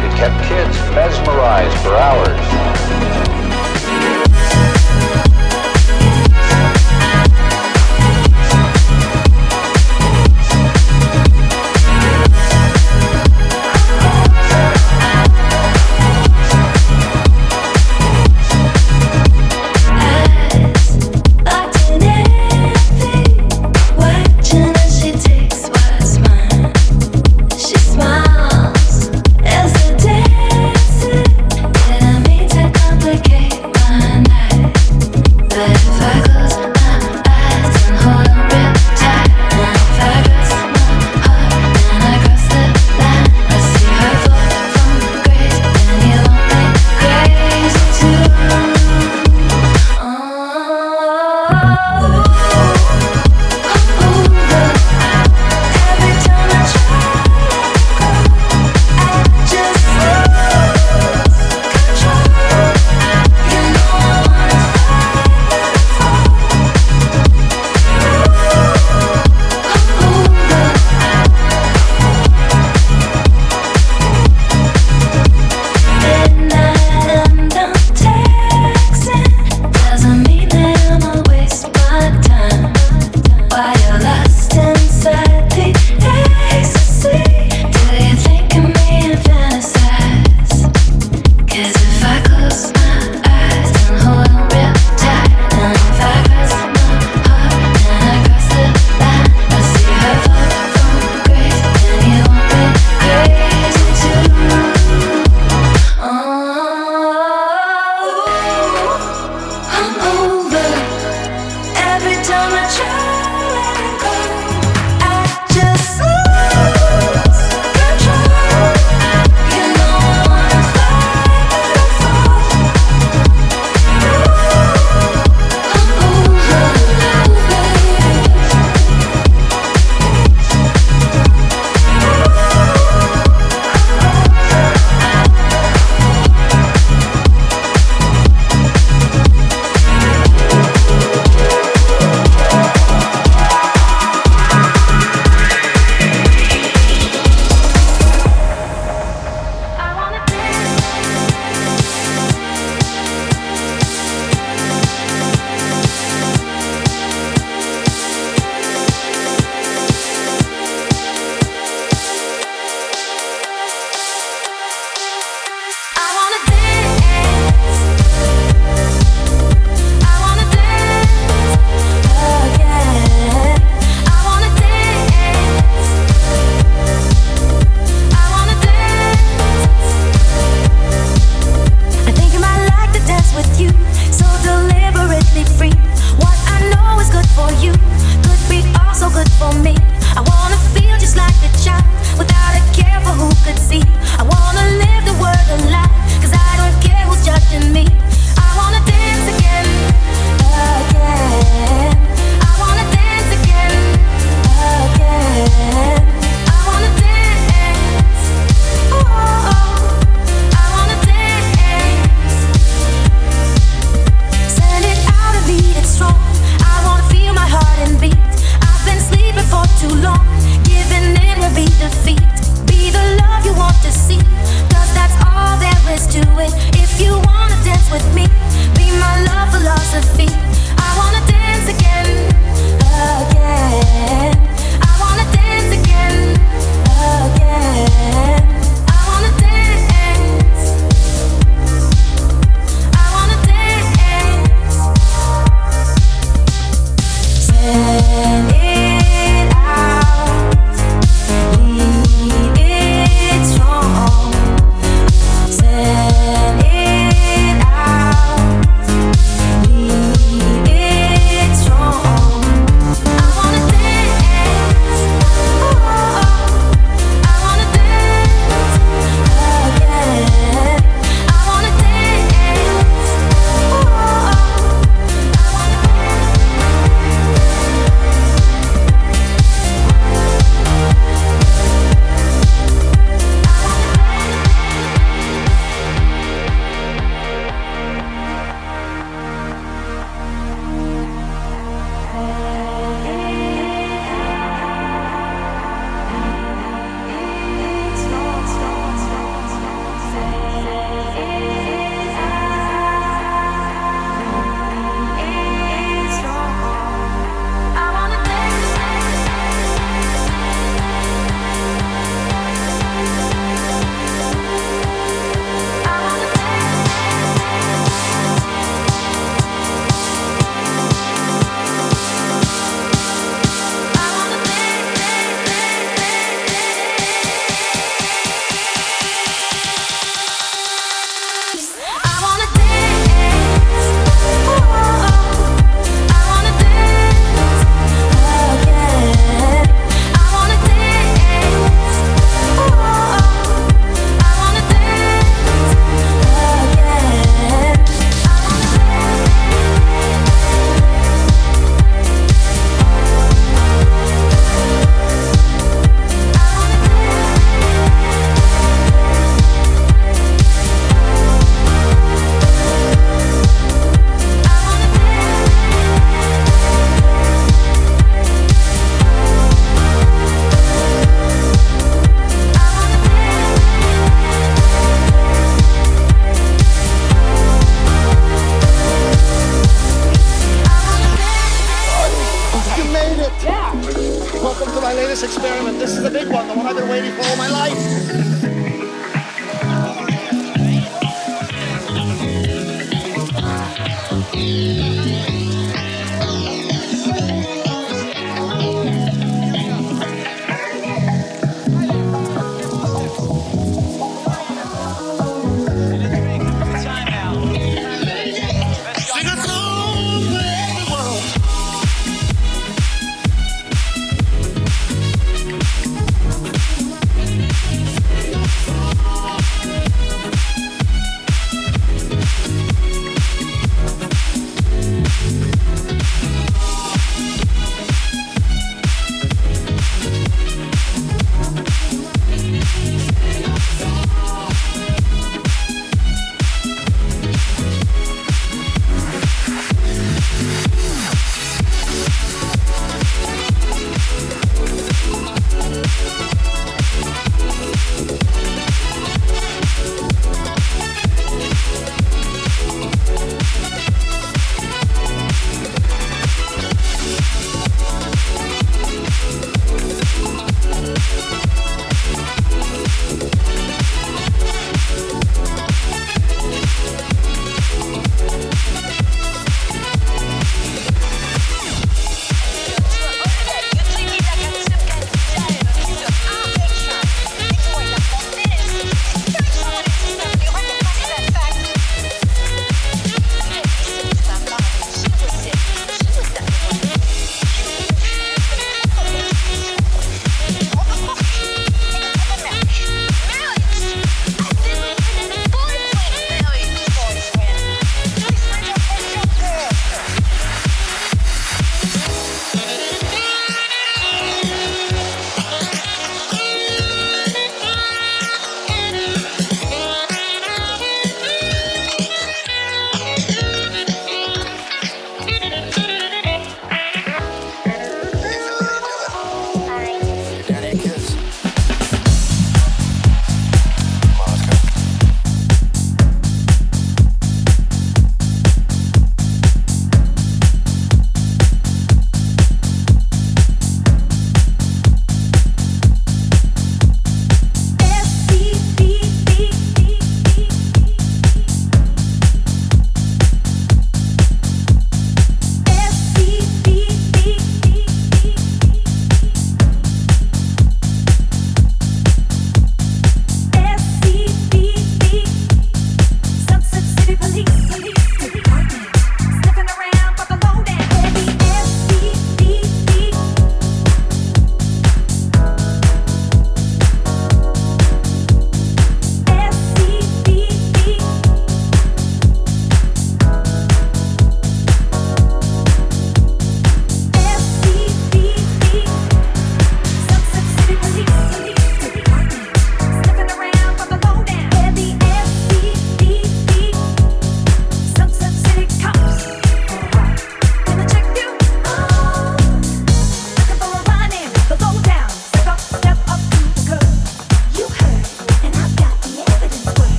It kept kids mesmerized for hours.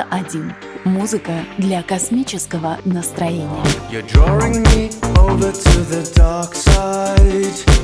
91. Музыка для космического настроения. You're drawing me over to the dark side.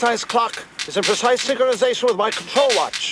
precise clock is in precise synchronization with my control watch.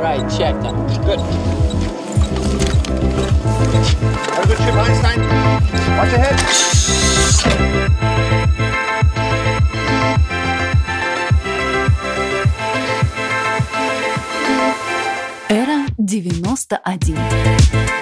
Right, check. Good. Have a good trip, Einstein. Watch your head. Эра 91.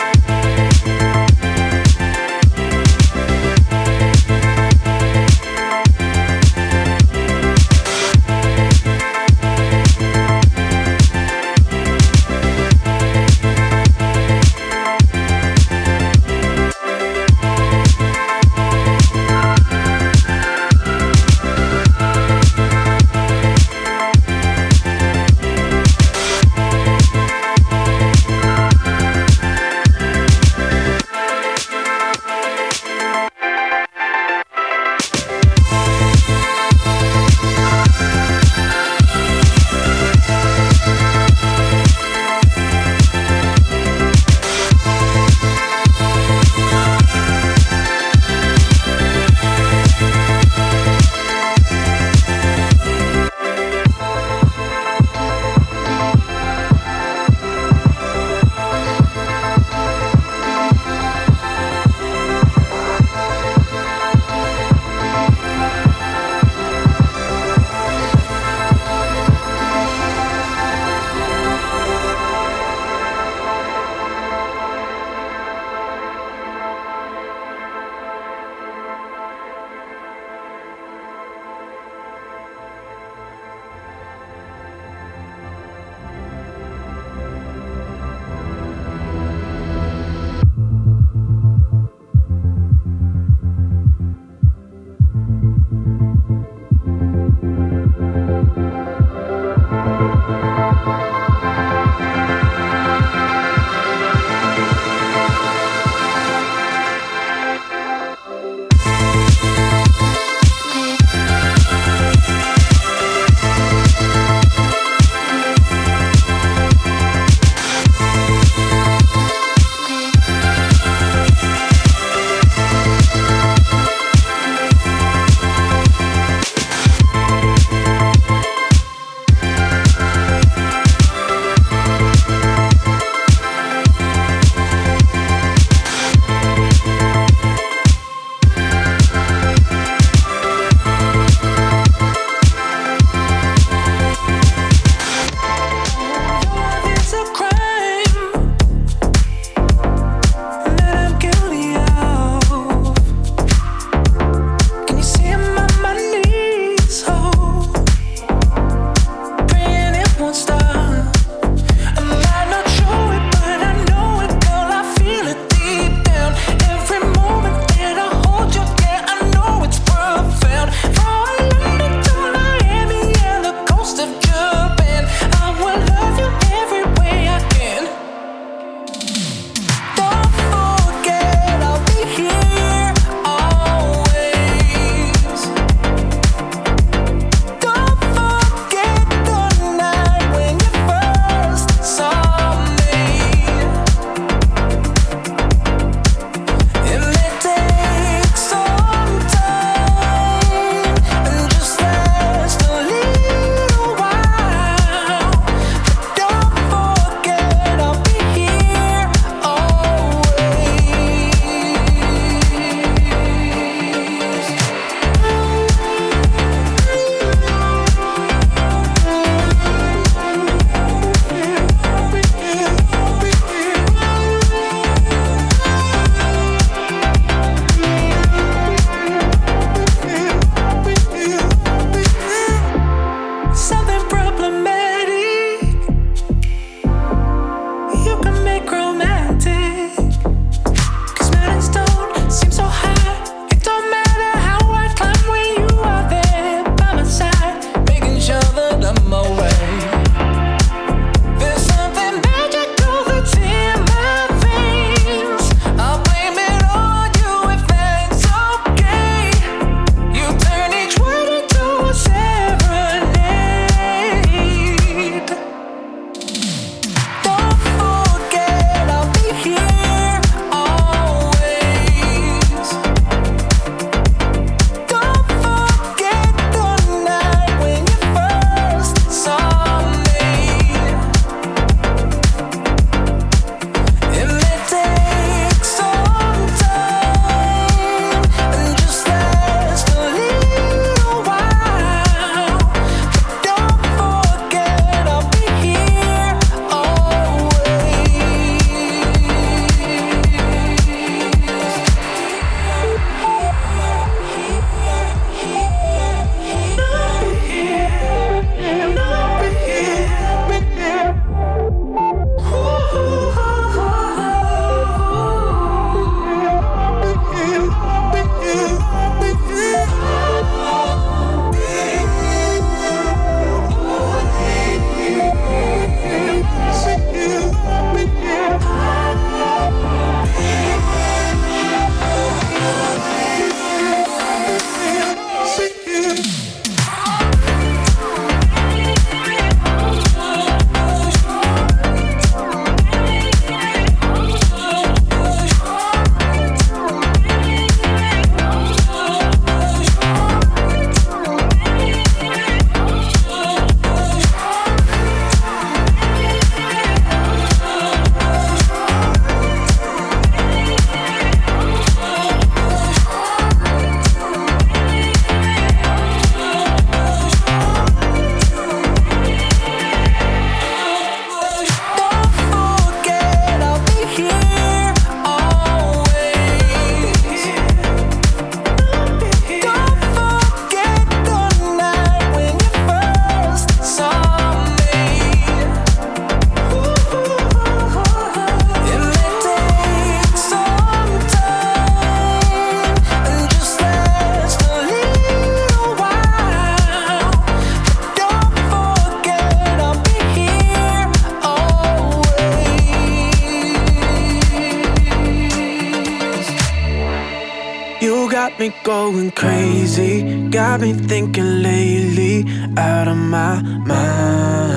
going crazy. Got me thinking lately, out of my mind.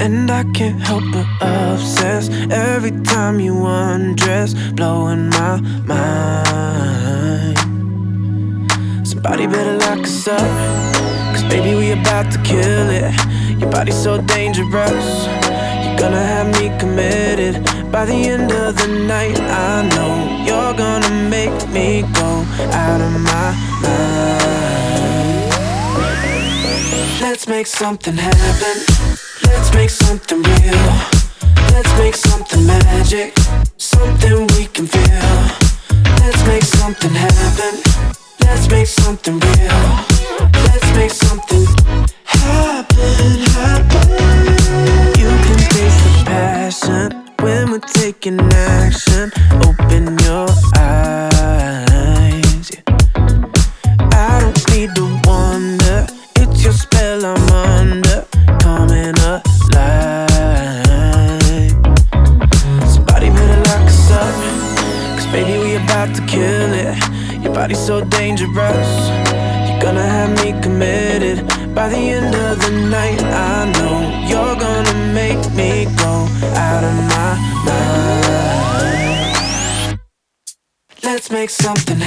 And I can't help but obsess every time you undress, blowing my mind. Somebody better lock us up, cause baby, we about to kill it. Your body's so dangerous. Gonna have me committed by the end of the night. I know you're gonna make me go out of my mind. Let's make something happen. Let's make something real. Let's make something magic. Something we can feel. Let's make something happen. Let's make something real. Let's make something happen, happen. when we're taking action, open your eyes. Yeah. I don't need to something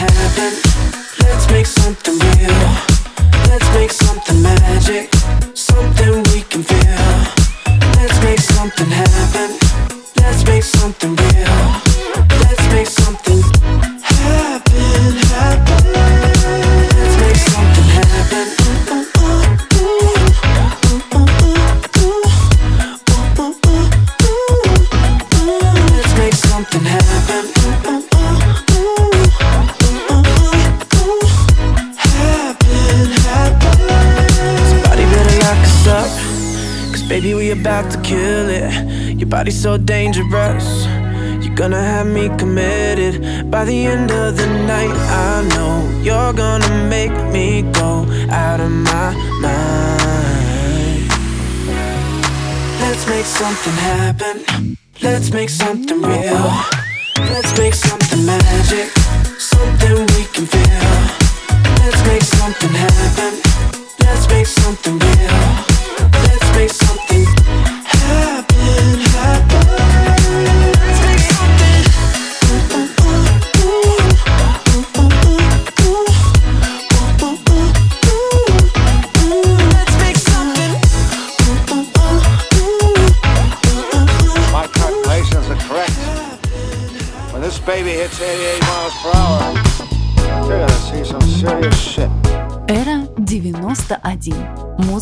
something happen. Let's make something real. Let's make something magic.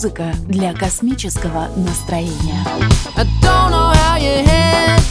Музыка для космического настроения. I don't know how you had